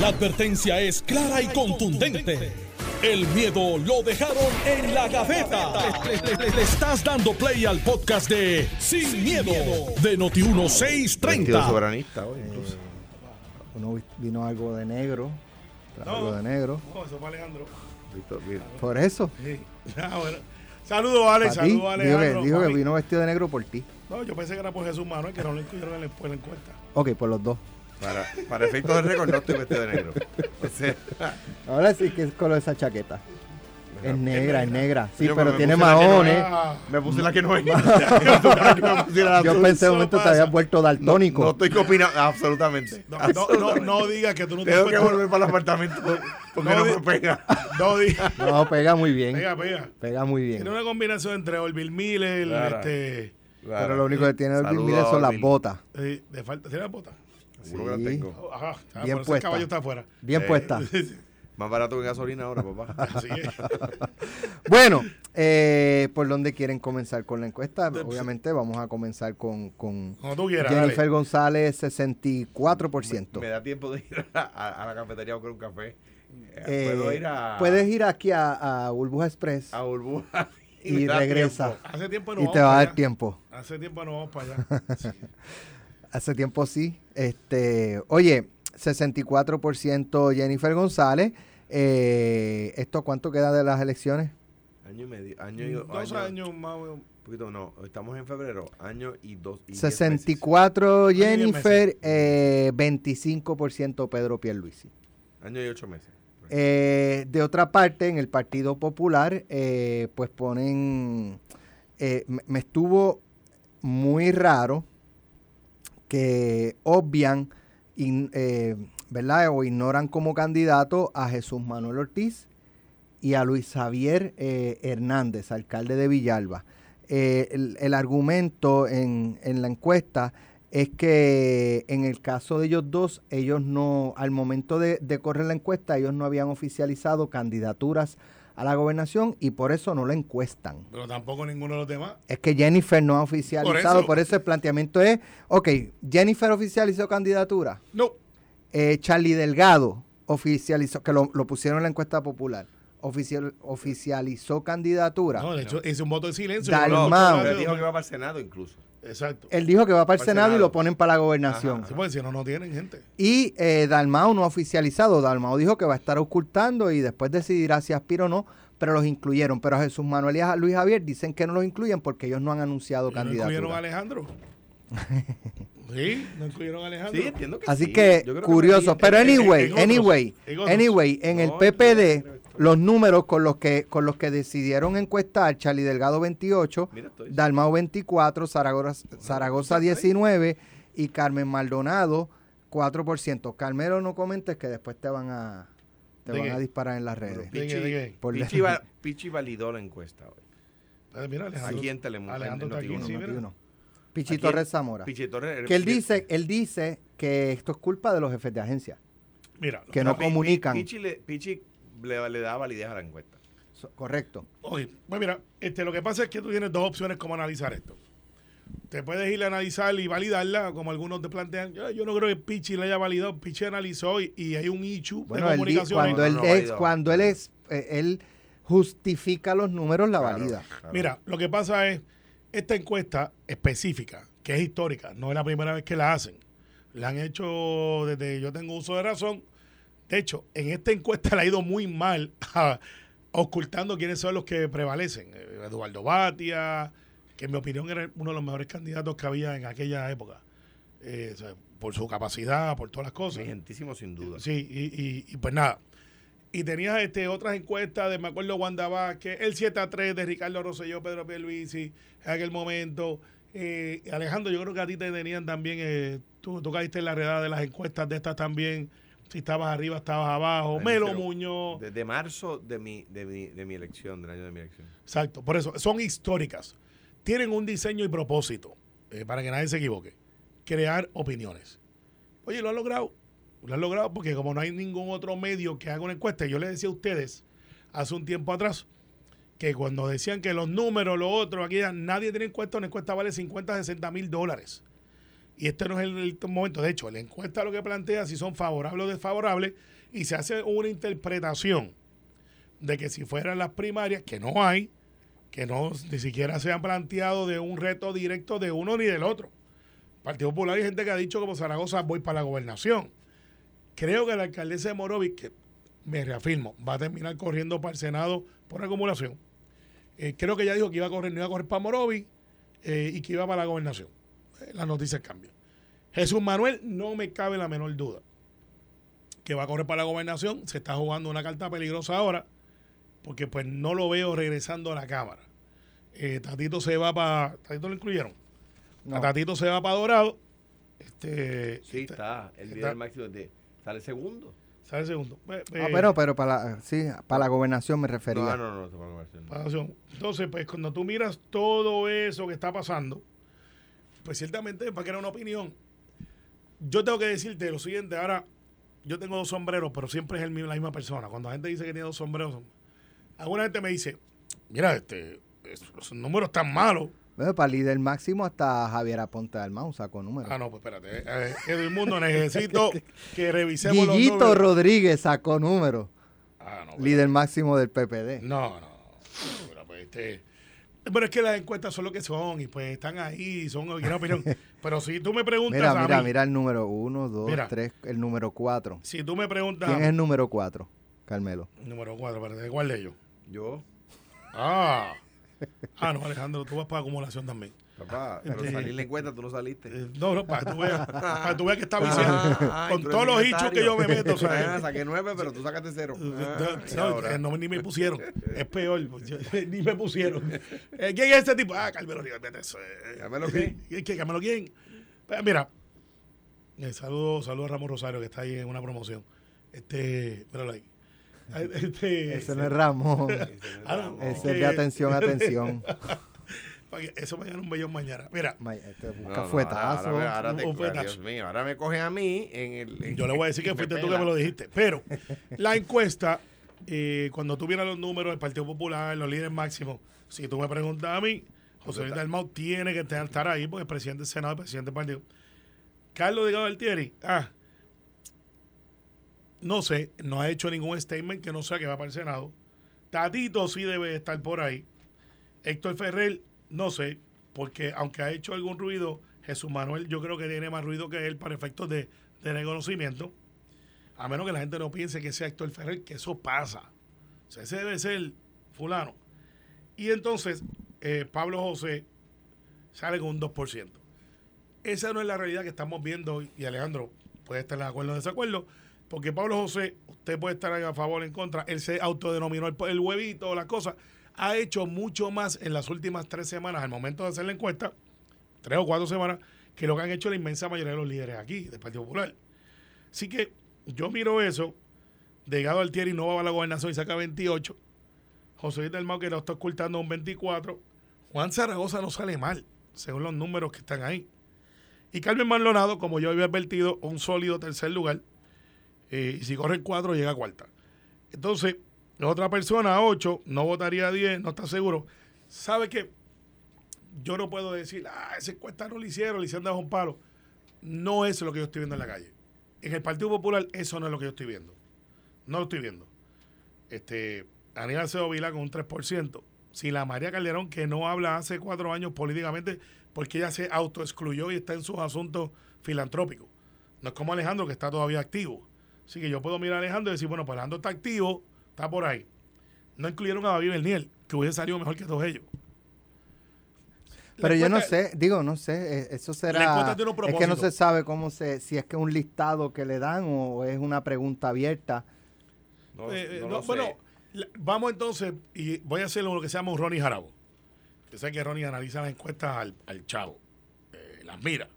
La advertencia es clara y contundente. El miedo lo dejaron en la gaveta. Le, le estás dando play al podcast de Sin, miedo, de Noti1630. soberanista hoy, incluso. Uno vi- vino algo de negro. trajo algo de negro. No, eso fue Alejandro. Víctor. Por eso. Sí. Ah, bueno. Saludos. Pa' ti. Saludos, Dijo que, dijo vino vestido de negro por ti. No, yo pensé que era por Jesús Manuel, que no lo incluyeron en la, en la encuesta. Ok, por los dos. Para, para efectos de récord, no estoy vestido de negro. O sea, Ahora sí que es color esa chaqueta. Es negra, es negra. Sí, Yo pero tiene no maones. Ah, me puse la que no es. Yo pensé un Eso momento te habías vuelto daltónico. No estoy opinando, absolutamente. no, no, no, no digas que tú no te Tengo que volver para el apartamento porque No no, me pega. No digas. No, pega muy bien. Pega, pega. Pega muy bien. Tiene una combinación entre Orville Miller, Claro. este. Pero lo único que tiene Saludos Miller son las Orville. botas. de falta. ¿Tiene la bota? Seguro que la tengo. Ajá. Ah, Bien puesta. el caballo está afuera. Bien Eh, puesta. Más barato que gasolina ahora, papá. Así es. Bueno, eh, ¿por dónde quieren comenzar con la encuesta? Obviamente vamos a comenzar con, con tú quieras. Jennifer dale. González, 64%. Me da tiempo de ir a, a- a la cafetería a buscar un café. Eh, Eh, Puedo ir a. Puedes ir aquí a, a Burbuja Express a Burbuja y me da regresa. tiempo. Hace tiempo no y vamos te va a dar allá. tiempo. Hace tiempo no vamos para allá. Sí. Hace tiempo sí. Este, oye, 64% Jennifer González. Eh, ¿Esto cuánto queda de las elecciones? Año y medio. Año y Dos año- años más. o menos. Un poquito, no. Estamos en febrero. Año y dos. Y diez 64 diez Jennifer, meses. eh, 25% Pedro Pierluisi. Año y ocho meses. Eh, de otra parte, en el Partido Popular, eh, pues ponen, eh, me estuvo muy raro que obvian, eh, ¿verdad? O ignoran como candidato a Jesús Manuel Ortiz y a Luis Javier eh, Hernández, alcalde de Villalba. Eh, el, el argumento en, en la encuesta es que en el caso de ellos dos, ellos no, al momento de, de correr la encuesta, ellos no habían oficializado candidaturas a la gobernación y por eso no la encuestan. Pero tampoco ninguno de los demás. Es que Jennifer no ha oficializado, por Por eso, el planteamiento es, ok, Jennifer oficializó candidatura, No. eh, Charlie Delgado oficializó, que lo, lo pusieron en la encuesta popular, oficial, oficializó candidatura. No, de hecho, hice un voto de silencio. Dalmau. No, dijo que va para el Senado incluso. Exacto. Él dijo que va para el Para el Senado y lo ponen para la gobernación. Ajá. Sí, porque si no, no tienen gente. Y eh, Dalmau no ha oficializado. Dalmau dijo que va a estar ocultando y después decidirá si aspira o no, pero los incluyeron. Pero a Jesús Manuel y a Luis Javier dicen que no los incluyen porque ellos no han anunciado ¿Y ¿No incluyeron a. Alejandro? sí, no incluyeron a Alejandro. Sí, entiendo que Así sí. que, curioso. pero en- en- anyway, en otros, anyway, en otros. anyway, en el No, PPD, los números con los que con los que decidieron encuestar, Charlie Delgado 28, Mira, Dalmau 24, Zaragoza, Zaragoza 19 y Carmen Maldonado 4%. Carmelo, no comentes que después te van a te ¿De van qué? a disparar en las redes. Pichi, va- Pichi validó la encuesta hoy. Eh, Mira, Alejandro. Aquí en Telemundo. Alejandro en aquí, Noti1. sí. Pichi Torres Zamora. Pichi Torres. Que él dice, él dice que esto es culpa de los jefes de agencia, Mira, que no comunican. Pichi, le, Pichi le, le da validez a la encuesta. So- correcto. Oye, pues mira, este, lo que pasa es que tú tienes dos opciones como analizar esto. Te puedes ir a analizar y validarla, como algunos te plantean. Yo, yo no creo que Pichi la haya validado. Pichi analizó y, y hay un issue Bueno, de comunicación. cuando No, él no, es, cuando él es, eh, él justifica los números, la Claro, valida. claro. Mira, lo que pasa es, esta encuesta específica, que es histórica, no es la primera vez que la hacen. La han hecho desde yo tengo uso de razón. De hecho, en esta encuesta le ha ido muy mal a- ocultando quiénes son los que prevalecen. Eh, Eduardo Batia, que en mi opinión era uno de los mejores candidatos que había en aquella época. Eh, o sea, por su capacidad, por todas las cosas. Vigentísimo, sin duda. Sí, y, y- y pues nada. Y tenías este, otras encuestas de, me acuerdo, Wanda Vázquez, el 7 a 3 de Ricardo Rosselló, Pedro Pierluisi, en aquel momento. Eh, Alejandro, yo creo que a ti te tenían también, eh, tú, tú caíste en la redada de las encuestas de estas también. Si estabas arriba, estabas abajo. Melo Muñoz. Desde marzo de mi, de, mi, de mi elección, del año de mi elección. Exacto, por eso, son históricas. Tienen un diseño y propósito, eh, para que nadie se equivoque. Crear opiniones. Oye, lo han logrado. Lo han logrado porque como no hay ningún otro medio que haga una encuesta, yo les decía a ustedes hace un tiempo atrás que cuando decían que los números, lo otro, aquí nadie tiene encuesta, una encuesta vale 50, 60 mil dólares. Y este no es el, momento. De hecho, la encuesta lo que plantea si son favorables o desfavorables y se hace una interpretación de que si fueran las primarias, que no hay, que no ni siquiera se han planteado de un reto directo de uno ni del otro. Partido Popular hay gente que ha dicho como Zaragoza voy para la gobernación. Creo que la alcaldesa de Morovis, que me reafirmo, va a terminar corriendo para el Senado por acumulación. Eh, creo que ya dijo que iba a correr, no iba a correr para Morovis eh, y que iba para la gobernación. Las noticias cambian. Jesús Manuel, no me cabe la menor duda que va a correr para la gobernación. Se está jugando una carta peligrosa ahora porque pues no lo veo regresando a la Cámara. Eh, Tatito se va para... ¿Tatito lo incluyeron? No. A Tatito se va para Dorado. Este, Sí, este, está. El está- líder máximo de, sale segundo. ¿Sabe el segundo? Eh, Ah, eh, pero, pero para la, sí, para la gobernación me No, refería. no, no, a conversar. para acción. Entonces, pues cuando tú miras todo eso que está pasando, pues ciertamente para crear una opinión. Yo tengo que decirte lo siguiente, ahora yo tengo dos sombreros, pero siempre es el mismo- la misma persona. Cuando la gente dice que tiene dos sombreros, alguna gente me dice, mira, este, es- los números están malos. Bueno, para líder máximo hasta Javier Aponte Almau sacó números. Ah, no, pues espérate. eh, eh, Edwin Mundo, necesito que revisemos los Guillito números. Rodríguez sacó números. Ah, no, líder máximo del PPD. No, no. Pero, pues, este, pero es que las encuestas son lo que son y pues están ahí, son una opinión. Pero si tú me preguntas Mira, a mira, mí, mira el número uno, dos, Mira. tres, el número cuatro. si tú me preguntas ¿Quién es el número cuatro, Carmelo? número cuatro, espérate, ¿cuál de ellos? Yo, Ah. Ah, no, Alejandro, tú vas para acumulación también. Papá, pero Este- salí en la encuesta, tú no saliste. Eh, No, no, para que tú veas, para que tú veas que está viciado. Ay, Con todos los hichos que yo me meto, o secretario. sea, Ah, saqué nueve, pero tú sacaste cero. Ah, No, ahora. eh, no, ni me pusieron. Es peor. pues, yo- ni me pusieron. Eh, ¿Quién es este tipo? Ah, Carmelo Rivas. vete, eso, eh. ¿Carmelo quién? ¿Carmelo quién? Pues, mira, eh, saludo, saludo a Ramos Rosario, que está ahí en una promoción. Este, míralo ahí. Este, Ese no es Ramón. Ah, Ese es de atención, atención. Eso me gana un bellón mañana. Mira, Ma- este No, busca no, fuetazo. Ahora, ahora, te- Un fuetazo. Dios mío, ahora me cogen a mí en el. en- yo le voy a decir que fuiste tú que me lo dijiste. Pero la encuesta, eh, cuando tú miras los números del Partido Popular, los líderes máximos, si tú me preguntas a mí, José Luis Dalmau tiene que estar ahí porque es presidente del Senado, presidente del partido. Carlos Delgado Altieri, ah, no sé, no ha hecho ningún statement que no sea que va para el Senado. Tatito sí debe estar por ahí. Héctor Ferrer, no sé, porque aunque ha hecho algún ruido, Jesús Manuel yo creo que tiene más ruido que él para efectos de, de reconocimiento. A menos que la gente no piense que sea Héctor Ferrer, que eso pasa. O ese debe ser fulano. Y entonces, eh, Pablo José sale con un 2%. Esa no es la realidad que estamos viendo y Alejandro puede estar de acuerdo o desacuerdo, porque Pablo José, usted puede estar a favor o en contra, él se autodenominó el, huevito, las cosas, ha hecho mucho más en las últimas tres semanas, al momento de hacer la encuesta, tres o cuatro semanas, que lo que han hecho la inmensa mayoría de los líderes aquí, del Partido Popular. Así que yo miro eso, Delgado Altieri no va a la gobernación y saca 28, José Luis del que lo está ocultando un 24, Juan Zaragoza no sale mal, según los números que están ahí. Y Carmen Maldonado, como yo había advertido, un sólido tercer lugar. Eh, y si corre cuatro, llega a cuarta. Entonces, la otra persona, a 8, no votaría a 10, no está seguro. ¿Sabe que Yo no puedo decir, ah, esa encuesta no lo hicieron, le hicieron dado un palo. No es lo que yo estoy viendo en la calle. En el Partido Popular, eso no es lo que yo estoy viendo. No lo estoy viendo. Este, Aníbal Acevedo Vila con un 3%. Si la María Calderón, que no habla hace cuatro años políticamente, porque ella se autoexcluyó y está en sus asuntos filantrópicos. No es como Alejandro, que está todavía activo. Así que yo puedo mirar a Alejandro y decir, bueno, pues Alejandro está activo, está por ahí. No incluyeron a David Berniel, que hubiese salido mejor que todos ellos. Pero yo no sé, digo, no sé, eh, eso será... es que no se sabe cómo se, si es que es un listado que le dan o es una pregunta abierta. No, Eh, no no, lo sé. bueno, vamos entonces, y voy a hacer lo que se llama un Ronnie Jarabo. Yo sé que Ronnie analiza las encuestas al, al chavo, eh, las mira.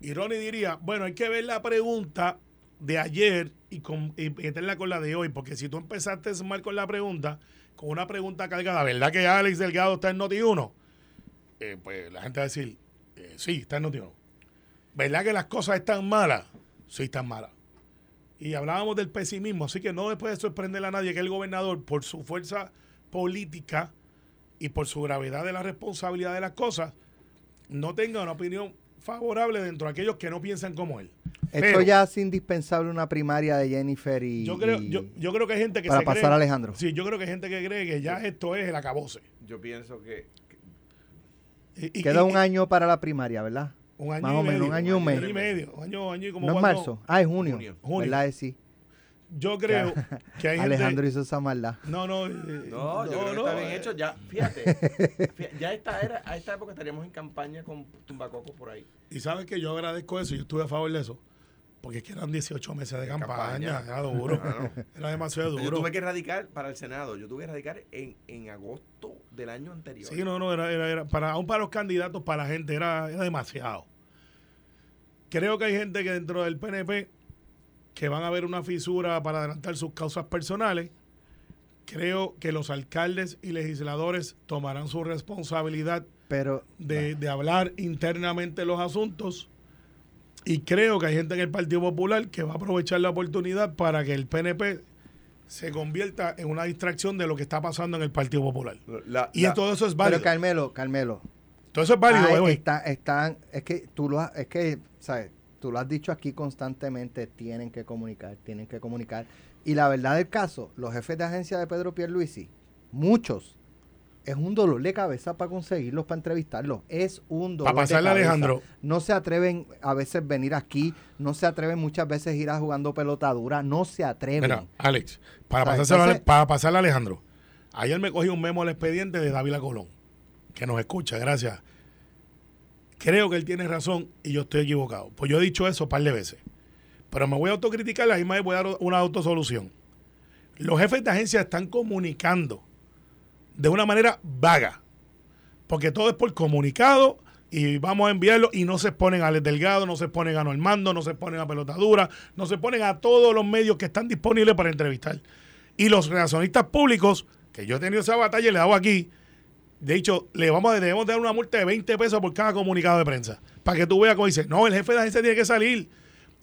Y Ronnie diría, bueno, hay que ver la pregunta de ayer y, con, y meterla con la de hoy, porque si tú empezaste mal con la pregunta, con una pregunta cargada, ¿verdad que Alex Delgado está en Noti1? Eh, pues la gente va a decir, eh, sí, está en Noti1. ¿Verdad que las cosas están malas? Sí, están malas. Y hablábamos del pesimismo, así que no le puede sorprender a nadie que el gobernador, por su fuerza política y por su gravedad de la responsabilidad de las cosas, no tenga una opinión favorable dentro de aquellos que no piensan como él. Esto Pero ya es indispensable una primaria de Jennifer y. yo creo, y- yo, yo creo que hay gente que para se pasar cree- a Alejandro. Sí, yo creo que hay gente que cree que ya esto es el acabose. Yo pienso que, Y- y- Queda y- un año para la primaria, ¿verdad? un año más y o menos, medio, un año y un año mes. y medio, un año, año y como no es marzo. Ah, es junio. Junio. Junio. ¿Verdad? que Sí. Yo creo que hay gente... Alejandro hizo esa maldad. No, no, eh, No, yo creo que no, está bien eh, hecho. Ya, fíjate, fíjate, ya esta era, a esta época estaríamos en campaña con Tumbacoco por ahí. Y sabes que yo agradezco eso, yo estuve a favor de eso. Porque es que eran 18 meses de campaña, campaña. era duro. Claro. Era demasiado Yo duro. tuve que radicar para el Senado. Yo tuve que radicar en, en agosto del año anterior. Sí, no, no, era, era, era- para, aún para los candidatos, para la gente, era, era demasiado. Creo que hay gente que dentro del PNP que van a ver una fisura para adelantar sus causas personales. Creo que los alcaldes y legisladores tomarán su responsabilidad Pero. de, de hablar internamente los asuntos. Y creo que hay gente en el Partido Popular que va a aprovechar la oportunidad para que el PNP se convierta en una distracción de lo que está pasando en el Partido Popular. La- Y la- todo eso es válido. Pero Carmelo, Carmelo. todo eso es válido, Ay, güey. está- están, es que tú lo has, es que, ¿sabes? Tú lo has dicho aquí constantemente, tienen que comunicar, tienen que comunicar. Y la verdad del caso, los jefes de agencia de Pedro Pierluisi, muchos, es un dolor de cabeza para conseguirlos, para entrevistarlos. Es un dolor Para pasarle de cabeza. Alejandro. No se atreven a veces venir aquí, no se atreven muchas veces ir a jugando pelota dura, no se atreven. Mira, Alex, para pasárselo entonces- para pasarle a Alejandro. Ayer me cogí un memo al expediente de Dávila Colón, que nos escucha, gracias. Creo que él tiene razón y yo estoy equivocado. Pues yo he dicho eso un par de veces. Pero me voy a autocriticar, la misma voy a dar una autosolución. Los jefes de agencia están comunicando de una manera vaga. Porque todo es por comunicado y vamos a enviarlo y no se exponen a Alex Delgado, no se exponen a Normando, no se exponen a Pelotadura, no se exponen a todos los medios que están disponibles para entrevistar. Y los relacionistas públicos, que yo he tenido esa batalla y le hago aquí, de hecho, le vamos a, debemos dar una multa de 20 pesos por cada comunicado de prensa. Para que tú veas cómo dice, no, el jefe de agencia tiene que salir.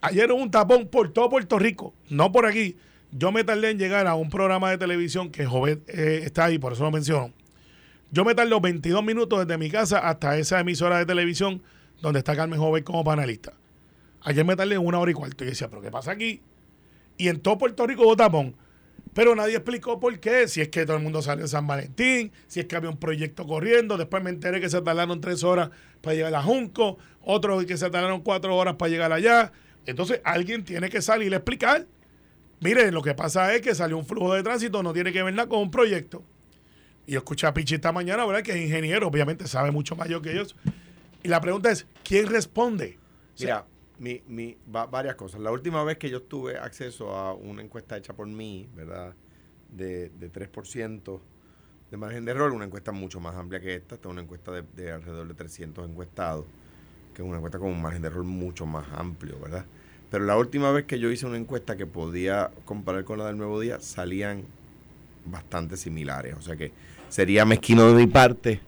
Ayer hubo un tapón por todo Puerto Rico, no por aquí. Yo me tardé en llegar a un programa de televisión que Jovet eh, está ahí, por eso lo menciono. Yo me tardé 22 minutos desde mi casa hasta esa emisora de televisión donde está Carmen Jovet como panelista. Ayer me tardé una hora y cuarto. Y decía, ¿pero qué pasa aquí? Y en todo Puerto Rico hubo tapón. Pero nadie explicó por qué. Si es que todo el mundo salió en San Valentín, si es que había un proyecto corriendo. Después me enteré que se tardaron tres horas para llegar a Junco, otros que se tardaron cuatro horas para llegar allá. Entonces alguien tiene que salir a explicar. Miren, lo que pasa es que salió un flujo de tránsito, no tiene que ver nada con un proyecto. Y yo escuché a Pichi esta mañana, ¿verdad? Que es ingeniero, obviamente sabe mucho más que ellos. Y la pregunta es, ¿quién responde? O sea, Mira, mi, mi, va- varias cosas. La última vez que yo tuve acceso a una encuesta hecha por mí, ¿verdad? De, de 3% de margen de error, una encuesta mucho más amplia que esta. Esta es una encuesta de, de alrededor de 300 encuestados, que es una encuesta con un margen de error mucho más amplio, ¿verdad? Pero la última vez que yo hice una encuesta que podía comparar con la del Nuevo Día, salían bastante similares. O sea que sería mezquino de mi parte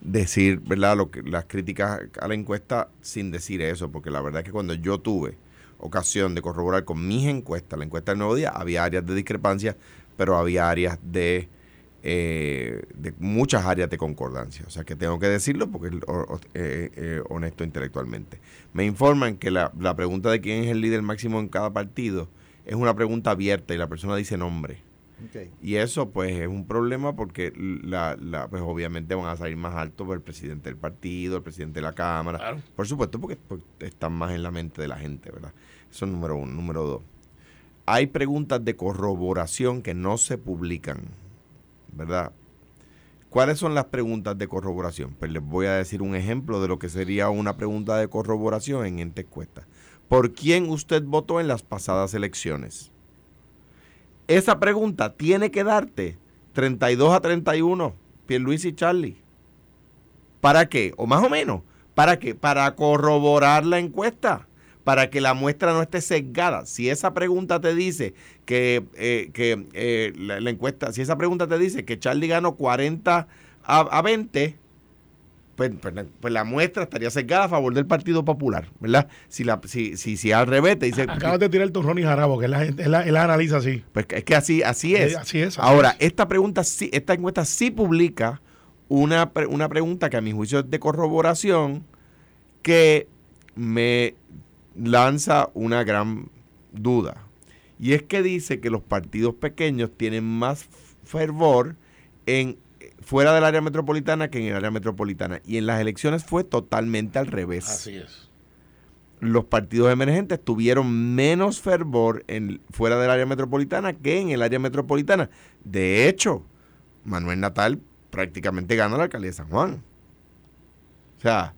decir, ¿verdad? Lo que, las críticas a la encuesta sin decir eso, porque la verdad es que cuando yo tuve ocasión de corroborar con mis encuestas, la encuesta del Nuevo Día, había áreas de discrepancia, pero había áreas de, eh, de muchas áreas de concordancia. O sea que tengo que decirlo porque es eh, eh, honesto intelectualmente. Me informan que la, la pregunta de quién es el líder máximo en cada partido es una pregunta abierta y la persona dice nombre. Y eso pues es un problema porque la, la, pues obviamente van a salir más altos por el presidente del partido, el presidente de la Cámara. Claro. Por supuesto, porque, porque están más en la mente de la gente, ¿verdad? Eso es número uno. Número dos. Hay preguntas de corroboración que no se publican, ¿verdad? ¿Cuáles son las preguntas de corroboración? Pues les voy a decir un ejemplo de lo que sería una pregunta de corroboración en esta encuesta. ¿Por quién usted votó en las pasadas elecciones? Esa pregunta tiene que darte 32 a 31, Pierluis y Charlie. ¿Para qué? O más o menos. ¿Para qué? Para corroborar la encuesta. Para que la muestra no esté sesgada. Si esa pregunta te dice que, eh, que eh, la, la encuesta, si esa pregunta te dice que Charlie ganó 40 a, a 20, pues, pues la- pues la muestra estaría sesgada a favor del Partido Popular, ¿verdad? Si, la, si, si, si al revés te dice... Acabas de tirar tu Ronnie Jarabo, que él él él la analiza así. Pues es que así, así es. Así es, así Ahora, es. esta pregunta sí, esta encuesta sí publica una, una pregunta que a mi juicio es de corroboración, que me lanza una gran duda. Y es que dice que los partidos pequeños tienen más fervor en fuera del área metropolitana que en el área metropolitana. Y en las elecciones fue totalmente al revés. Así es. Los partidos emergentes tuvieron menos fervor en, fuera del área metropolitana que en el área metropolitana. De hecho, Manuel Natal prácticamente gana la alcaldía de San Juan. O sea,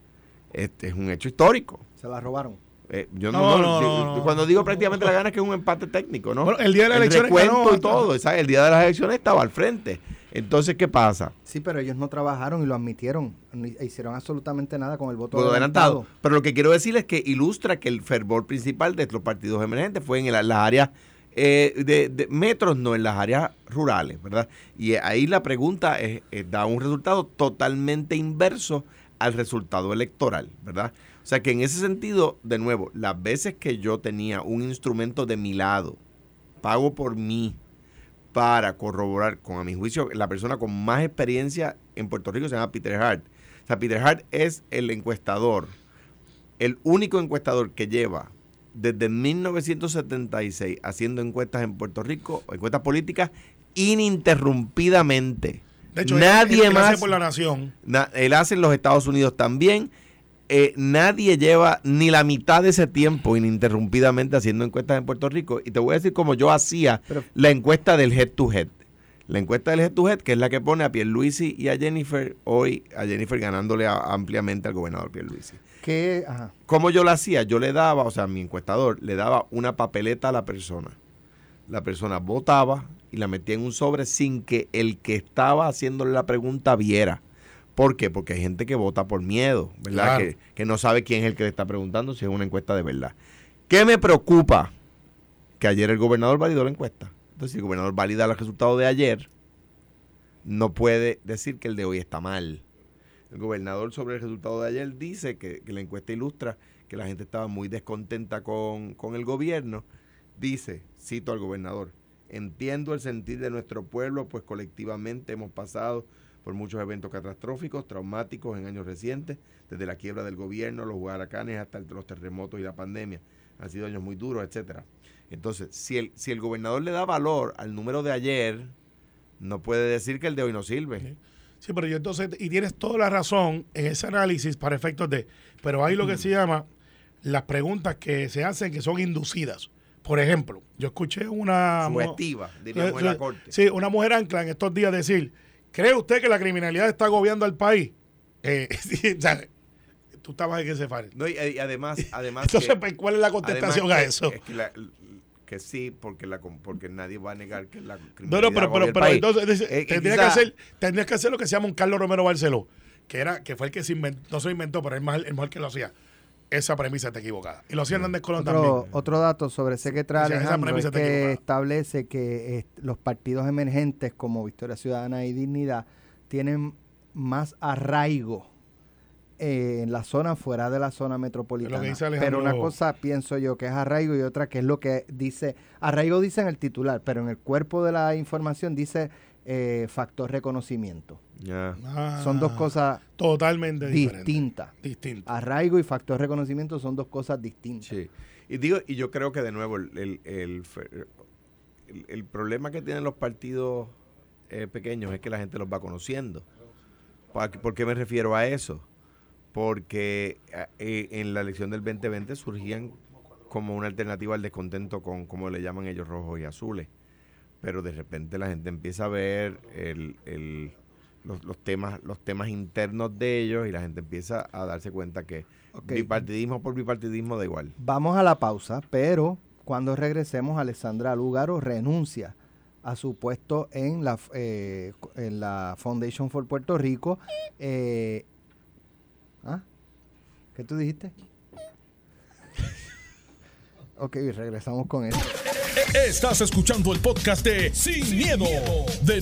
este es un hecho histórico. Se la robaron. Eh, yo no, no, cuando digo prácticamente la gana es que es un empate técnico, ¿no? el día de las elecciones recuento y todo, ¿sabes? el día de las elecciones estaba al frente. Entonces, ¿qué pasa? Sí, pero ellos no trabajaron y lo admitieron. No hicieron absolutamente nada con el voto adelantado. Pero lo que quiero decir es que ilustra que el fervor principal de los partidos emergentes fue en las áreas eh, de, metros, no en las áreas rurales, ¿verdad? Y ahí la pregunta es, da un resultado totalmente inverso al resultado electoral, ¿verdad? O sea que en ese sentido, de nuevo, las veces que yo tenía un instrumento de mi lado, pago por mí, para corroborar, con a mi juicio, la persona con más experiencia en Puerto Rico se llama Peter Hart. O sea, Peter Hart es el encuestador, el único encuestador que lleva desde 1976 haciendo encuestas en Puerto Rico, encuestas políticas, ininterrumpidamente. De hecho, nadie más. Hace por la nación. él hace en los Estados Unidos también. Eh, nadie lleva ni la mitad de ese tiempo ininterrumpidamente haciendo encuestas en Puerto Rico. Y te voy a decir cómo yo hacía la encuesta del head to head. La encuesta del head to head, que es la que pone a Pierluisi y a Jennifer, hoy a Jennifer ganándole ampliamente al gobernador Pierluisi. ¿Qué? Ajá. ¿Cómo yo la hacía? Yo le daba, o sea, mi encuestador le daba una papeleta a la persona. La persona votaba y la metía en un sobre sin que el que estaba haciéndole la pregunta viera. ¿Por qué? Porque hay gente que vota por miedo, ¿verdad? Que, no sabe quién es el que le está preguntando si es una encuesta de verdad. ¿Qué me preocupa? Que ayer el gobernador validó la encuesta. Entonces, si el gobernador valida los resultados de ayer, no puede decir que el de hoy está mal. El gobernador sobre el resultado de ayer dice que, la encuesta ilustra que la gente estaba muy descontenta con, con el gobierno. Dice, cito al gobernador, entiendo el sentir de nuestro pueblo, pues colectivamente hemos pasado por muchos eventos catastróficos, traumáticos en años recientes, desde la quiebra del gobierno, los huracanes hasta los terremotos y la pandemia. Han sido años muy duros, etcétera. Entonces, si el, si el gobernador le da valor al número de ayer, no puede decir que el de hoy no sirve. Sí, pero yo entonces, y tienes toda la razón en ese análisis para efectos de, pero hay lo que se llama las preguntas que se hacen que son inducidas. Por ejemplo, yo escuché una... Sugestiva, diríamos en la corte. Sí, una mujer ancla en estos días decir, ¿Cree usted que la criminalidad está agobiando al país? Eh, tú estabas en ese faro. No, y, además, además Entonces, pues, ¿cuál es la contestación a eso? que, sí, porque la porque nadie va a negar que la criminalidad No, no, pero, pero, pero entonces eh, tendría, que hacer, tendría que hacer lo que se llama un Carlos Romero Barceló, que era que fue el que se inventó, no se inventó, pero es el, el mejor que lo hacía esa premisa está equivocada. Y lo hacían Hernández Colón otro, también. Otro dato sobre ese que trae Alejandro es que establece que los partidos emergentes como Victoria Ciudadana y Dignidad tienen más arraigo eh, en la zona fuera de la zona metropolitana. Pero una cosa pienso yo que es arraigo y otra que es lo que dice, arraigo dice en el titular, pero en el cuerpo de la información dice eh, factor reconocimiento. Ah, son dos cosas totalmente distintas. Arraigo y factor reconocimiento son dos cosas distintas. Y digo, y yo creo que de nuevo el, el, problema que tienen los partidos eh, pequeños es que la gente los va conociendo. ¿Por qué me refiero a eso? Porque eh, en la elección del 2020 surgían como una alternativa al descontento con, como le llaman ellos, rojos y azules pero de repente la gente empieza a ver el, los, temas los temas internos de ellos y la gente empieza a darse cuenta que bipartidismo por bipartidismo da igual. Vamos a la pausa, pero cuando regresemos Alessandra Lugaro renuncia a su puesto en la, eh, en la Foundation for Puerto Rico. Eh, ¿ah? ¿Qué tú dijiste? ok, regresamos con eso. Estás escuchando el podcast de Sin, miedo, de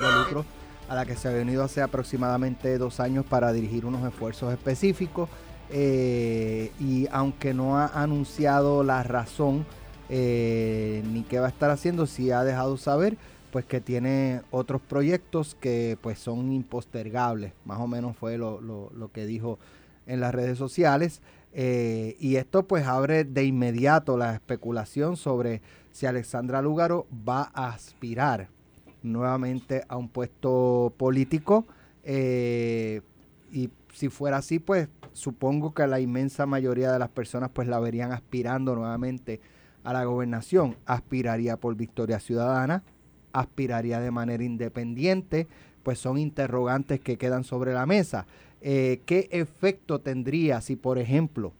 Noti1630. a la que se ha venido hace aproximadamente dos años para dirigir unos esfuerzos específicos. Eh, y aunque no ha anunciado la razón eh, ni qué va a estar haciendo, sí ha dejado saber pues que tiene otros proyectos que pues son impostergables. Más o menos fue lo, lo que dijo en las redes sociales. eh, y esto pues abre de inmediato la especulación sobre si Alexandra Lúgaro va a aspirar nuevamente a un puesto político. eh, y si fuera así, pues supongo que la inmensa mayoría de las personas pues la verían aspirando nuevamente a la gobernación. Aspiraría por Victoria Ciudadana, aspiraría de manera independiente, pues son interrogantes que quedan sobre la mesa. Eh, ¿Qué efecto tendría si, por ejemplo,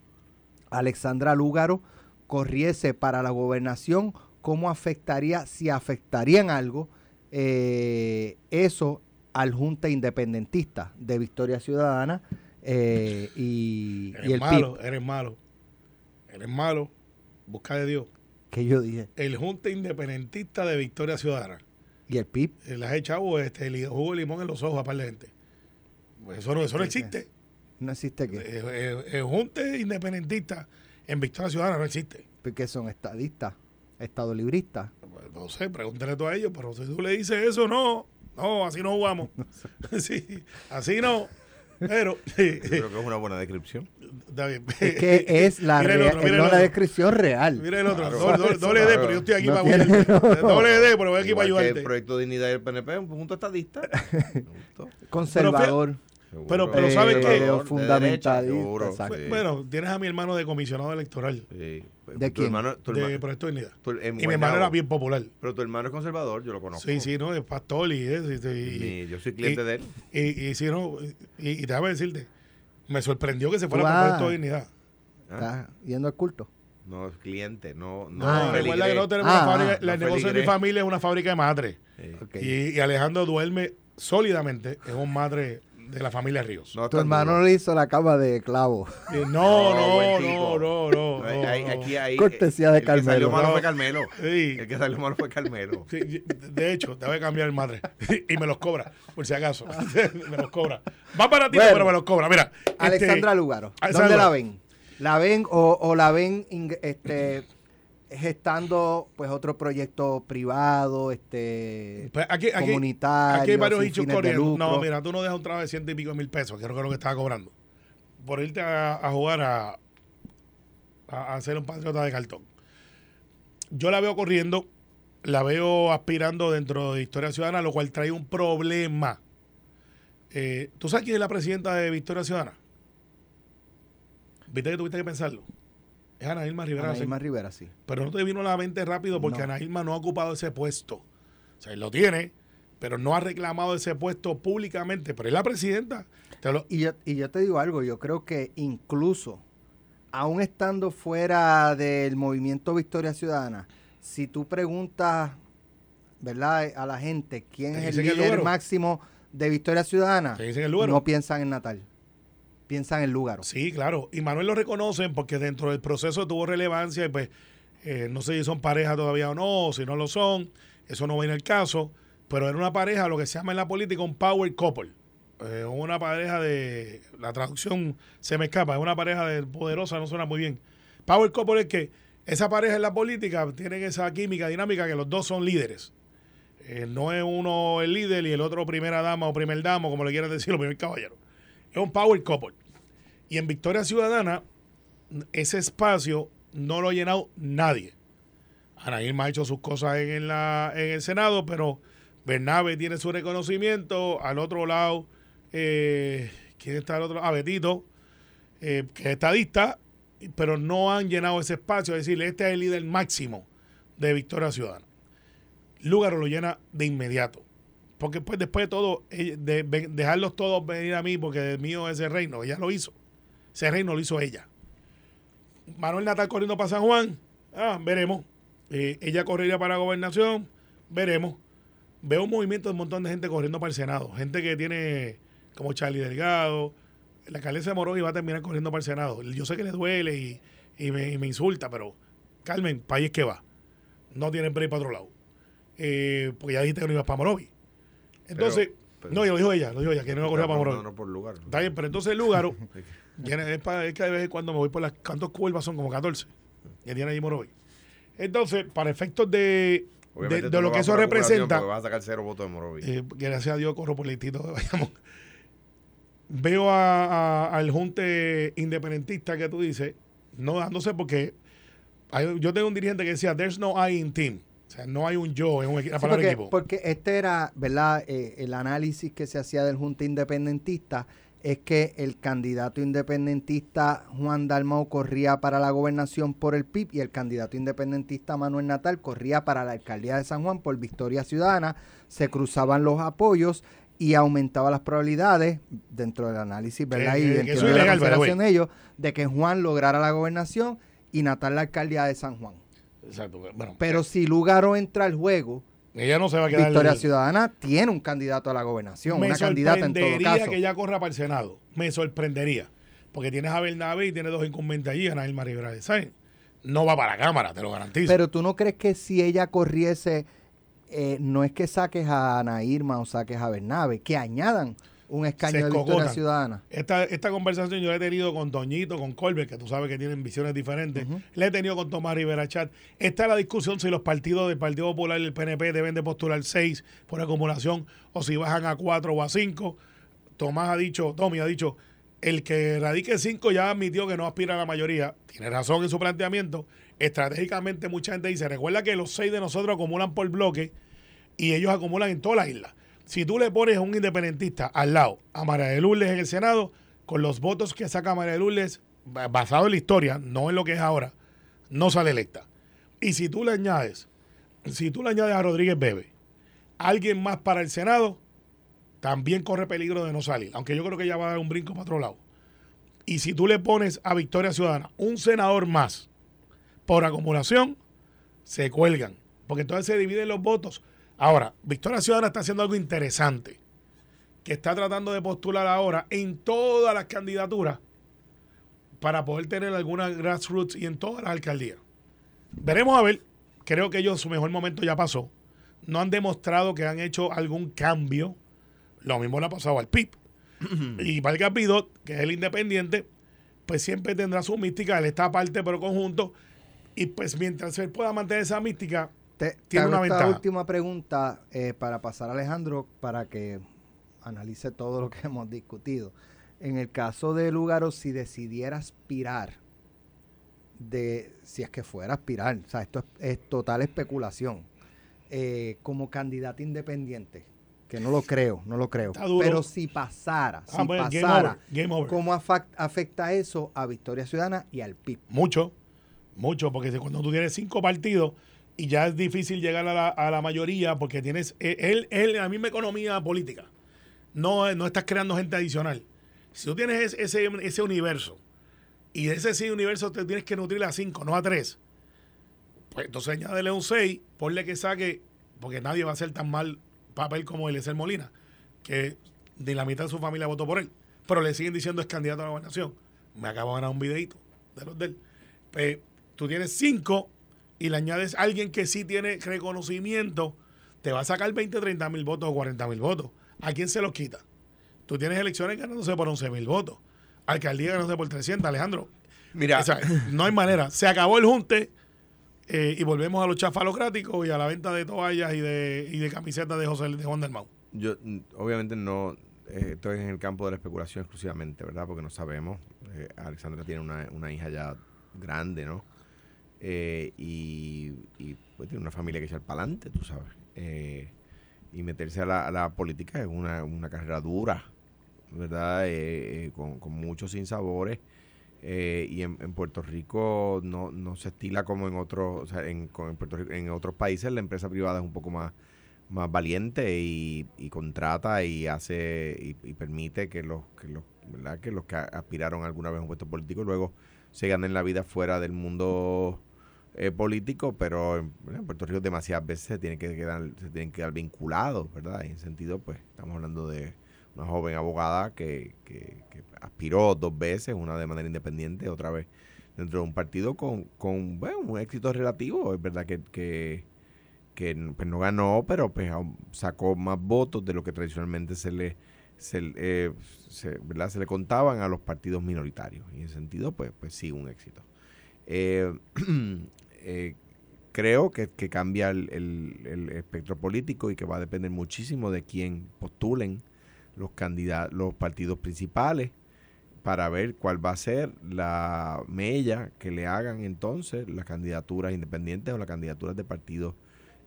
Alexandra Lúgaro corriese para la gobernación? ¿Cómo afectaría, si afectaría en algo, eh, eso al Junta Independentista de Victoria Ciudadana eh, y, Eres y el malo, PIB? eres malo. Eres malo. Busca de Dios. Que yo dije. El Junta Independentista de Victoria Ciudadana. ¿Y el PIB? Eh, Le has echado este, li- jugo de limón en los ojos a de gente. Pues eso no, eso no existe. No existe. Eh, eh, El Junta Independentista en Victoria Ciudadana no existe. Porque son estadistas, estadolibristas. Pues, No sé, pregúntale tú a ellos, pero si tú le dices eso, no. No, así no jugamos. sí, así no. Pero, creo que es una buena descripción. bien. Es que es la, Mira el otro, es mira el no la descripción real. Mira el otro, Claro, doble, doble- doble D, claro. pero yo estoy aquí No para tiene- ayudarte. Doble D, pero voy aquí para Igual que el ayudarte. proyecto de Dignidad del PNP, un punto estadista. Conservador. Seguro. Pero- pero Eh, ¿sabes qué? De fundamentalista, sí. Bueno, tienes a mi hermano de comisionado electoral Sí. ¿De tu quién? hermano, tu de Proyecto de Dignidad. Y mi hermano era bien popular. Pero tu hermano es conservador, yo lo conozco. Sí, sí, ¿no? Es pastor y eso. Y, yo soy cliente y- de él. Y, y sí, no, y, y déjame decirte, me sorprendió que se fuera por Proyecto de Dignidad. ¿Ah? Estás yendo al culto. No, es cliente, no. No, No, Ah, recuerda que no tenemos Ah, una fábrica, ah, la no negocio de mi familia es una fábrica de madre. Sí. Y, y Alejandro duerme sólidamente en un madre de la familia Ríos. No tu hermano duro. le hizo la cama de clavo. Eh, no, No, no, no, no, no, Hay- aquí hay, Cortesía de el que salió Carmelo. malo fue Carmelo. Sí. El que salió malo fue Carmelo. Sí, de hecho, debe cambiar el madre. Y me los cobra, por si acaso. me los cobra. Va para ti, Bueno. pero me los cobra. Mira. este, Alexandra Lugaro. Alexandra. ¿Dónde la ven? ¿La ven o, o la ven este, gestando pues otro proyecto privado, este Pues aquí, aquí, comunitario, aquí hay varios hechos corriendo. No, mira, tú no dejas un trabajo de ciento y pico mil pesos, que es lo que estaba cobrando. Por irte a, a jugar a, a, a hacer un patriota de cartón. Yo la veo corriendo, la veo aspirando dentro de Historia Ciudadana, lo cual trae un problema. Eh, ¿Tú sabes quién es la presidenta de Victoria Ciudadana? Viste que tuviste que pensarlo. Es Ana Irma Rivera. Ana. Irma Rivera, sí. Pero no te vino a la mente rápido porque No. Ana Irma no ha ocupado ese puesto. O sea, él lo tiene, pero no ha reclamado ese puesto públicamente. Pero es la presidenta. Lo- Y yo, y yo te digo algo, yo creo que incluso, aún estando fuera del movimiento Victoria Ciudadana, si tú preguntas, ¿verdad?, a la gente quién es el líder máximo de Victoria Ciudadana, el no piensan en Natal, piensan en Lugaro. Sí, claro. Y Manuel lo reconocen porque dentro del proceso tuvo relevancia y pues eh, no sé si son pareja todavía o no, o si no lo son. Eso no viene el caso. Pero era una pareja, lo que se llama en la política un power couple. Eh, una pareja de... La traducción se me escapa. Es una pareja de poderosa, no suena muy bien. Power couple es que esa pareja en la política tienen esa química dinámica que los dos son líderes. Eh, no es uno el líder y el otro primera dama o primer damo, como le quieran decir, o primer caballero. Es un power couple. Y en Victoria Ciudadana, ese espacio no lo ha llenado nadie. Ana Irma ha hecho sus cosas en, el Senado, pero Bernabe tiene su reconocimiento. Al otro lado, eh, ¿quién está al otro lado? Ah, Betito, eh, que es estadista, pero no han llenado ese espacio. Es decir, este es el líder máximo de Victoria Ciudadana. Lugaro lo llena de inmediato. Porque pues después de todo, de- dejarlos todos venir a mí, porque el mío es el reino, ella lo hizo. Ese reino lo hizo ella. Manuel Natal corriendo para San Juan, ah, veremos. Eh, ella correría para la gobernación, veremos. Veo un movimiento de un montón de gente corriendo para el Senado. Gente que tiene como Charlie Delgado. La alcaldesa de Morovi va a terminar corriendo para el Senado. Yo sé que le duele y, y me, y insulta, pero Carmen, país que va. No tienen break para otro lado. Eh, porque ya dijiste que no ibas para Morovi. Entonces, no, ya lo dijo ella, lo dijo ella, que no iba a correr para Morovi. No, no, por lugar. Está bien, pero entonces tiene- es, pa- es que de vez en cuando me voy por las. ¿Cuántos curvas son? Como 14. Que tiene allí Morovi. Entonces, para efectos de, de, de lo que eso representa, Vas a sacar cero votos de Morovi. eh, gracias a Dios corro por el distrito de Bayamón. veo a- a- al junte independentista que tú dices, no dándose porque hay- yo tengo un dirigente que decía, there's no I in team. Sea, no hay un yo en un equi- la Sí, palabra porque, equipo. porque este era, ¿verdad? Eh, el análisis que se hacía del Junta Independentista es que el candidato independentista Juan Dalmau corría para la gobernación por el PIB y el candidato independentista Manuel Natal corría para la alcaldía de San Juan por Victoria Ciudadana. Se cruzaban los apoyos y aumentaba las probabilidades dentro del análisis, ¿verdad? Que- y entiendo eso es la ilegal, de ellos, de que Juan lograra la gobernación y Natal la alcaldía de San Juan. Exacto. Bueno, Pero si Lugaro entra al juego, ella no se va a quedar. Victoria Ciudadana tiene un candidato a la gobernación, me una candidata en todo caso. que ella corra para el Senado. Me sorprendería. Porque tienes a Bernabe y tienes dos incumbentes allí, Anael Rivera de Sáenz. No va para la Cámara, te lo garantizo. Pero tú no crees que si ella corriese, eh, no es que saques a Ana Irma o saques a Bernabe, que añadan un escaño de Victoria. Ciudadana. Esta, esta conversación yo la he tenido con Doñito, con Colbert, que tú sabes que tienen visiones diferentes. La he tenido con Tomás Rivera Chat. Esta es la discusión si los partidos del Partido Popular y el PNP deben de postular seis por acumulación o si bajan a cuatro o a cinco. Tomás ha dicho, Tommy ha dicho, el que radique cinco ya admitió que no aspira a la mayoría. Tiene razón en su planteamiento. Estratégicamente mucha gente dice, recuerda que los seis de nosotros acumulan por bloque y ellos acumulan en toda la isla. Si tú le pones a un independentista al lado a María de Lourdes en el Senado, con los votos que saca María de Lourdes, ba- basado en la historia, no en lo que es ahora, no sale electa. Y si tú le añades, si tú le añades a Rodríguez Bebe, alguien más para el Senado, también corre peligro de no salir. Aunque yo creo que ella va a dar un brinco para otro lado. Y si tú le pones a Victoria Ciudadana un senador más por acumulación, se cuelgan. Porque entonces se dividen los votos. Ahora, Victoria Ciudadana está haciendo algo interesante. Que está tratando de postular ahora en todas las candidaturas para poder tener alguna grassroots y en todas las alcaldías. Veremos a ver. Creo que ellos su mejor momento ya pasó. No han demostrado que han hecho algún cambio. Lo mismo le ha pasado al PIB. y Vargas Pidot, que es el independiente, pues siempre tendrá su mística. Él está aparte, pero conjunto. Y pues mientras él pueda mantener esa mística, Te, te Tiene hago una esta ventaja. última pregunta eh, para pasar a Alejandro para que analice todo lo que hemos discutido. En el caso de Lugaro, si decidiera aspirar, de si es que fuera a aspirar, o sea, esto es, es total especulación, eh, como candidato independiente, que no lo creo, no lo creo, pero si pasara, Ah, si bueno, game pasara, over, game over. ¿cómo afecta eso a Victoria Ciudadana y al PIB? Mucho, mucho, porque cuando tú tienes cinco partidos y ya es difícil llegar a la, a la mayoría porque tienes eh, él, él, la misma economía política. No, no estás creando gente adicional. Si tú tienes ese, ese, universo y de ese sí universo te tienes que nutrir a cinco, no a tres, pues entonces añádele un seis, ponle que saque, porque nadie va a hacer tan mal papel como Eliezer Molina, que ni la mitad de su familia votó por él, pero le siguen diciendo es candidato a la gobernación. Me acabo de ganar un videito de los de él. Pues, tú tienes cinco y le añades a alguien que sí tiene reconocimiento, te va a sacar 20, 30 mil votos o 40 mil votos. ¿A quién se los quita? Tú tienes elecciones ganándose por 11 mil votos. Alcaldía ganándose por 300, Alejandro. Mira, O sea, no hay manera. Se acabó el junte eh, y volvemos a los chafalocráticos y a la venta de toallas y de, y de camisetas de José de Juan del Mau. yo mm, obviamente no eh, estoy en el campo de la especulación exclusivamente, ¿verdad? Porque no sabemos. Eh, Alexandra tiene una, una hija ya grande, ¿no? Eh, y, pues tiene una familia que echar para adelante, tú sabes. Eh, y meterse a la, a la política es una, una carrera dura, ¿verdad? Eh, eh, con, con muchos sinsabores. Eh, y en, en Puerto Rico no, no se estila como en otros, en, otros países la empresa privada es un poco más, valiente y, contrata y hace y, permite que los que los ¿verdad? que los que aspiraron alguna vez a un puesto político luego se ganen la vida fuera del mundo eh, político, pero en, Puerto Rico demasiadas veces se tienen que quedar, se tienen que quedar vinculados, ¿verdad? En ese sentido, pues estamos hablando de una joven abogada que, que, aspiró dos veces, una de manera independiente, otra vez dentro de un partido con, con bueno, un éxito relativo. Es verdad que, que, que pues, no ganó, pero pues sacó más votos de lo que tradicionalmente se le, se, eh, se, ¿verdad? se le contaban a los partidos minoritarios. Y en sentido, pues, pues sí, un éxito. Eh, eh, creo que, que cambia el, el- espectro político y que va a depender muchísimo de quién postulen los candidatos, los partidos principales para ver cuál va a ser la mella que le hagan entonces las candidaturas independientes o las candidaturas de partidos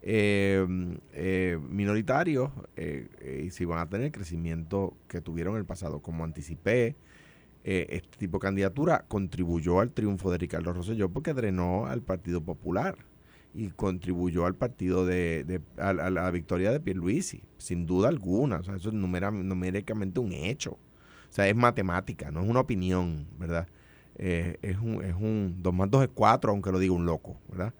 eh, eh, minoritarios y si van a tener el crecimiento que tuvieron en el pasado. Como anticipé, este tipo de candidatura contribuyó al triunfo de Ricardo Rosselló porque drenó al Partido Popular y contribuyó al partido de, la victoria de Pierluisi, sin duda alguna. O sea, eso es numéricamente un hecho. O sea, es matemática, no es una opinión, ¿verdad? Eh, es un, es un 2 más 2 es 4, aunque lo diga un loco, ¿verdad?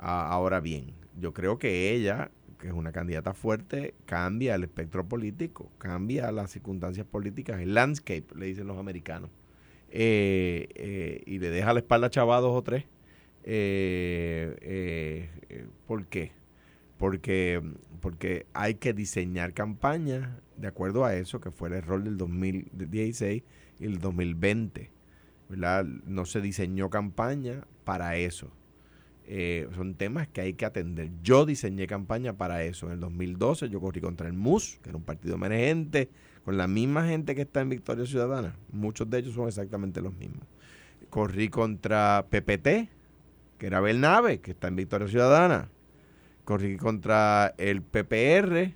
ahora bien, yo creo que ella, que es una candidata fuerte, cambia el espectro político, cambia las circunstancias políticas, el landscape, le dicen los americanos, eh, eh, y le deja la espalda a dos o tres eh, ¿Por qué? Porque, porque hay que diseñar campañas de acuerdo a eso, que fue el error del 2016 y el 2020. ¿verdad? No se diseñó campaña para eso. Eh, son temas que hay que atender. Yo diseñé campaña para eso. En el 2012 yo corrí contra el MUS, que era un partido emergente, con la misma gente que está en Victoria Ciudadana. Muchos de ellos son exactamente los mismos. Corrí contra PPT, que era Bernabe, que está en Victoria Ciudadana. Corrí contra el PPR,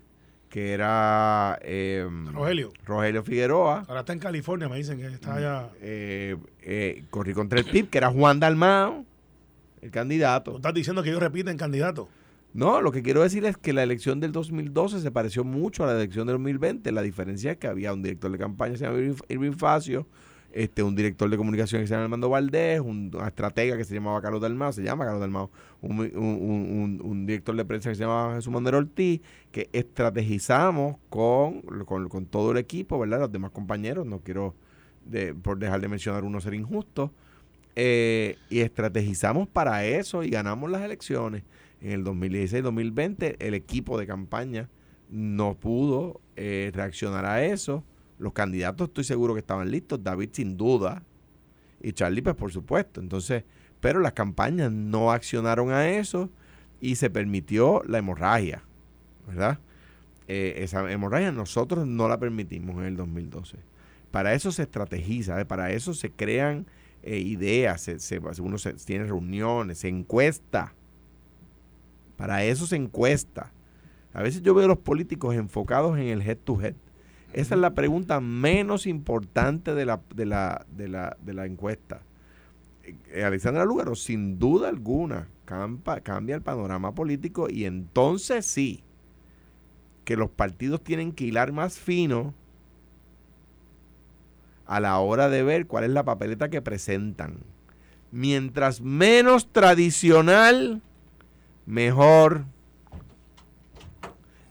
que era em, Rogelio. Rogelio Figueroa. Ahora está en California, me dicen que está allá. Eh, eh, corrí contra el PIB, que era Juan Dalmao, el candidato. ¿Tú estás diciendo que ellos repiten candidato? No, lo que quiero decir es que la elección del 2012 se pareció mucho a la elección del 2020. La diferencia es que había un director de campaña, se llama Irving Facio, este, un director de comunicación que se llama Armando Valdés, un estratega que se llamaba Carlos Dalmao, se llama Carlos Dalmao, un, director de prensa que se llamaba Jesús Manuel Ortiz, que estrategizamos con, con, todo el equipo, ¿verdad? Los demás compañeros, no quiero, por dejar de mencionar uno ser injusto, eh, y estrategizamos para eso y ganamos las elecciones. En el 2016-2020 el equipo de campaña no pudo eh, reaccionar a eso los candidatos estoy seguro que estaban listos, David sin duda, y Charlie pues por supuesto. Entonces, pero las campañas no accionaron a eso y se permitió la hemorragia, ¿verdad? Eh, esa hemorragia nosotros no la permitimos en el 2012. Para eso se estrategiza, para eso se crean eh, ideas, se, uno se, tiene reuniones, se encuesta. Para eso se encuesta. A veces yo veo a los políticos enfocados en el head to head esa es la pregunta menos importante de la, de la, de la, de la encuesta. Eh, Alexandra Lugaro, sin duda alguna, cambia el panorama político y entonces sí, que los partidos tienen que hilar más fino a la hora de ver cuál es la papeleta que presentan. Mientras menos tradicional, mejor.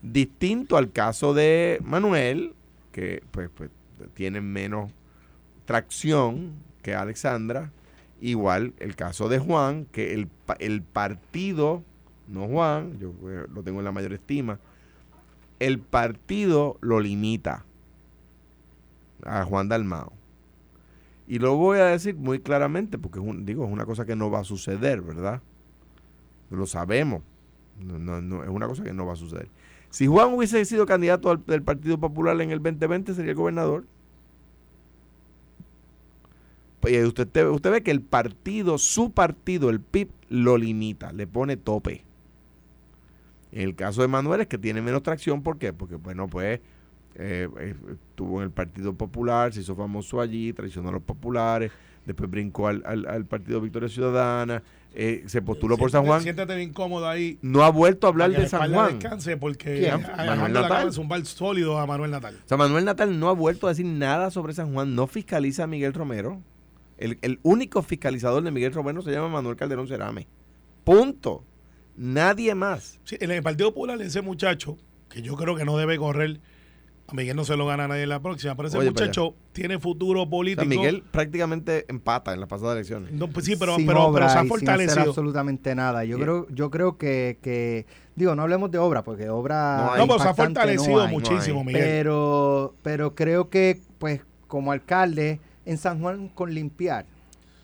Distinto al caso de Manuel, que pues, pues tienen menos tracción que Alexandra. Igual el caso de Juan, que el, el partido, no Juan, yo eh, lo tengo en la mayor estima, el partido lo limita a Juan Dalmao. Y lo voy a decir muy claramente, porque digo, es una cosa que no va a suceder, ¿verdad? Lo sabemos. No, no, es una cosa que no va a suceder. Si Juan hubiese sido candidato del Partido Popular en el 2020, sería el gobernador. Pues usted, usted ve que el partido, su partido, el PIB, lo limita, le pone tope. En el caso de Manuel es que tiene menos tracción, ¿por qué? Porque, bueno, pues eh, eh, estuvo en el Partido Popular, se hizo famoso allí, traicionó a los populares, después brincó al, al Partido Victoria Ciudadana, eh, se postuló por San Juan. Siéntate bien cómodo ahí. No ha vuelto a hablar de San Juan. descanse porque Manuel Natal es un bar sólido a Manuel Natal. O sea, Manuel Natal no ha vuelto a decir nada sobre San Juan. No fiscaliza a Miguel Romero. El, el único fiscalizador de Miguel Romero se llama Manuel Calderón Cerame. Punto. Nadie más. Sí, en el Partido Popular, ese muchacho, que yo creo que no debe correr Miguel no se lo gana nadie en la próxima, pero ese muchacho tiene futuro político. Miguel prácticamente empata en las pasadas elecciones. No, pues sí, pero, pero, se ha fortalecido. Sin absolutamente nada. Yo creo, yo creo que, que, digo, no hablemos de obra, porque obra. No, pero se ha fortalecido muchísimo, Miguel. Pero, pero creo que, pues, como alcalde, en San Juan con limpiar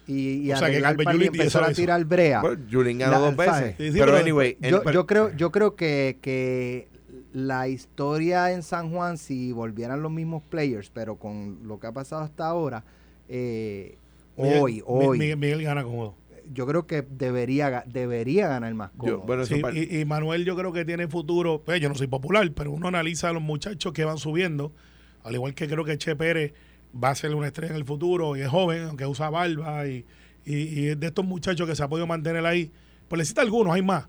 y, y o sea, que empezar a tirar brea. Julín ganó dos veces. pero, anyway, yo, yo, creo, yo creo que, que la historia en San Juan, si volvieran los mismos players, pero con lo que ha pasado hasta ahora, eh, Miguel- hoy, hoy, Miguel, Miguel gana cómodo. yo creo que debería, debería ganar más Yo- cómodo. bueno, eso Sí, par- y, y Manuel yo creo que tiene futuro. Pues yo no soy popular, pero uno analiza a los muchachos que van subiendo. Al igual que creo que Che Pérez va a ser una estrella en el futuro y es joven, aunque usa barba y, y, y es de estos muchachos que se ha podido mantener ahí. Pues necesita algunos, hay más.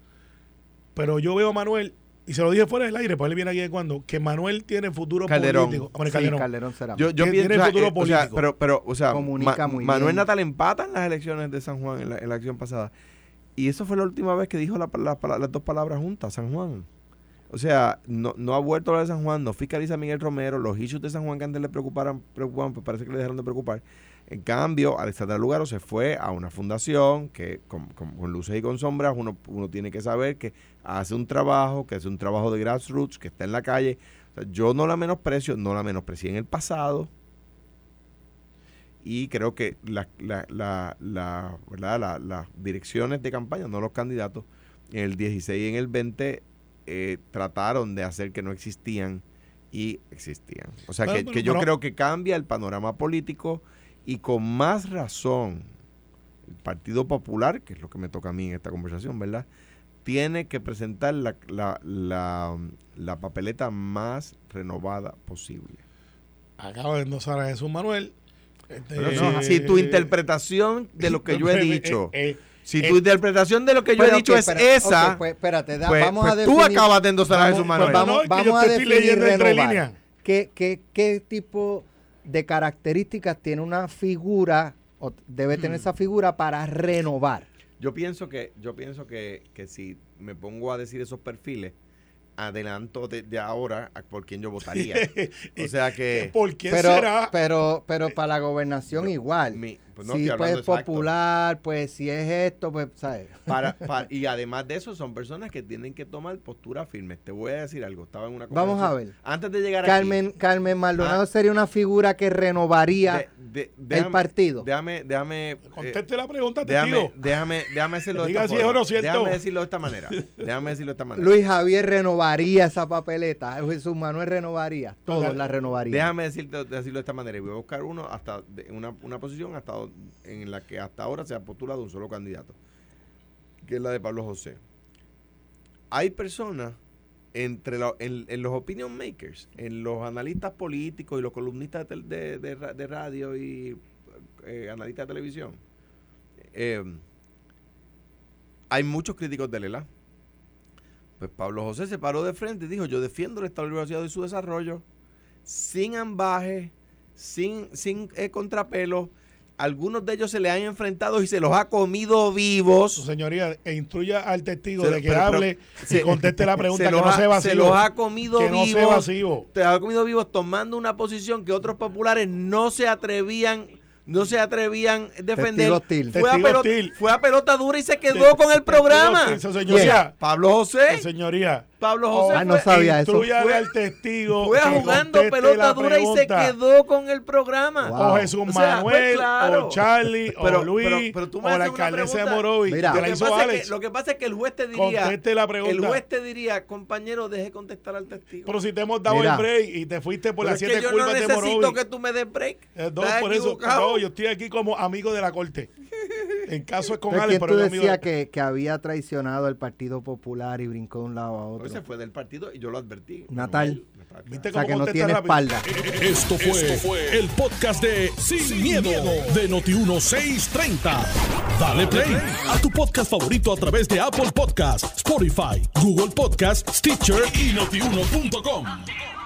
Pero yo veo a Manuel, y se lo dije fuera del aire, pues él viene aquí de cuando, que Manuel tiene futuro Calderón. político. Hombre, Sí, Calderón. Calderón será. Yo, yo que pienso, tiene o sea, futuro eh, o sea, político. pero, pero, o sea, Comunica Ma- muy Manuel bien. Natal empata en las elecciones de San Juan, en la, en la acción pasada. Y eso fue la última vez que dijo la- la- la- las dos palabras juntas, San Juan. O sea, no, no ha vuelto a hablar de San Juan, no fiscaliza a Miguel Romero, los issues de San Juan que antes le preocuparan, preocupaban, pues parece que le dejaron de preocupar. En cambio, Alexandra Lugaro se fue a una fundación que con, con- con luces y con sombras uno, uno tiene que saber que hace un trabajo, que hace un trabajo de grassroots, que está en la calle. O sea, yo no la menosprecio, no la menosprecié en el pasado. Y creo que la, la, la, las direcciones de campaña, no los candidatos, en el 16 y en el 20 eh, trataron de hacer que no existían y existían. O sea, Bueno, que, que yo pero- creo que cambia el panorama político y con más razón el Partido Popular, que es lo que me toca a mí en esta conversación, ¿verdad? Tiene que presentar la, la, la, la papeleta más renovada posible. Acaba de endosar a Jesús Manuel. Este, Pero no, si tu interpretación de lo que yo he dicho, Eh, eh, si eh, tu interpretación de lo que yo he dicho es espera, esa, pues, espérate, da- pues- vamos pues a tú definir. acabas de endosar a Jesús pues Manuel. vamos, No, es que vamos yo a definir renovar. líneas. ¿Qué, qué, qué tipo de características tiene una figura o debe Hmm. tener esa figura para renovar? Yo pienso que, yo pienso que, que si me pongo a decir esos perfiles, adelanto de, de ahora a por quién yo votaría. o sea que ¿Por qué Pero, será? pero, pero para la gobernación igual. mi- pues no si estoy pues exacto. popular, pues si es esto, pues, ¿sabes? Para, pa- y además de eso, son personas que tienen que tomar postura firme. Te voy a decir algo. Estaba en una Vamos a conversación- ver. Antes de llegar Carmen, Carmen Maldonado Ah. sería una figura que aquí, renovaría de- de- déjame- partido. Déjame, déjame. eh, Conteste la pregunta, déjame, testigo. déjame, déjame decirlo de esta si es forma. Déjame decirlo de esta manera. Déjame decirlo de esta manera. Luis Javier renovaría esa papeleta. Jesús Manuel renovaría. Todos la renovarían. Déjame decirte, decirlo de esta manera. y Voy a buscar uno hasta de una, una posición hasta en la que hasta ahora se ha postulado un solo candidato, que es la de Pablo José. Hay personas entre en, los opinion makers, en los analistas políticos y los columnistas de, de- de ra- de radio y eh, analistas de televisión. eh, hay muchos críticos de Lela. Pues Pablo José se paró de frente y dijo, yo defiendo el Estado Asociado y su desarrollo sin ambaje, sin, sin eh, contrapelo. Algunos de ellos se le han enfrentado y se los ha comido Su vivos. señoría e instruya al testigo Se- de que pero- pero- hable se- y conteste la pregunta, se que los no ha- sea vacío. Se los ha comido que no sea vivos. vacío. Te ha comido vivos tomando una posición que otros populares no se atrevían no se atrevían a defender. Hostil. Fue, a pelota, hostil. fue a pelota dura y se quedó con el programa. Su señoría, Pablo José. su señoría. Pablo José Ah, no sabía eso. Fue- al testigo. fue jugando pelota dura y se quedó con el programa. Wow. O Jesús O sea, pues, Manuel, claro. o Charlie, Pero- o Luis, pero- pero tú me o la alcaldesa de. Morovis. Mira. Lo que, pasa es que, lo que pasa es que el juez te diría, Conteste la pregunta. el juez te diría, compañero, deje contestar al testigo. Pero si te hemos dado Mira. el break y te fuiste por Pero las es que siete yo no curvas de necesito que tú me des break. Eh, no, por eso, no, yo estoy aquí como amigo de la corte. En caso es con Alex, ¿quién pero tú de- que, que había traicionado al Partido Popular y brincó de un lado a otro? Hoy se fue del partido y yo lo advertí. Natal. Natal. ¿Viste O sea, cómo que no tiene rápido? espalda. Esto fue, el podcast de Sin, miedo, de Noti1630. Dale play a tu podcast favorito a través de Apple Podcasts, Spotify, Google Podcasts, Stitcher y notiuno.com.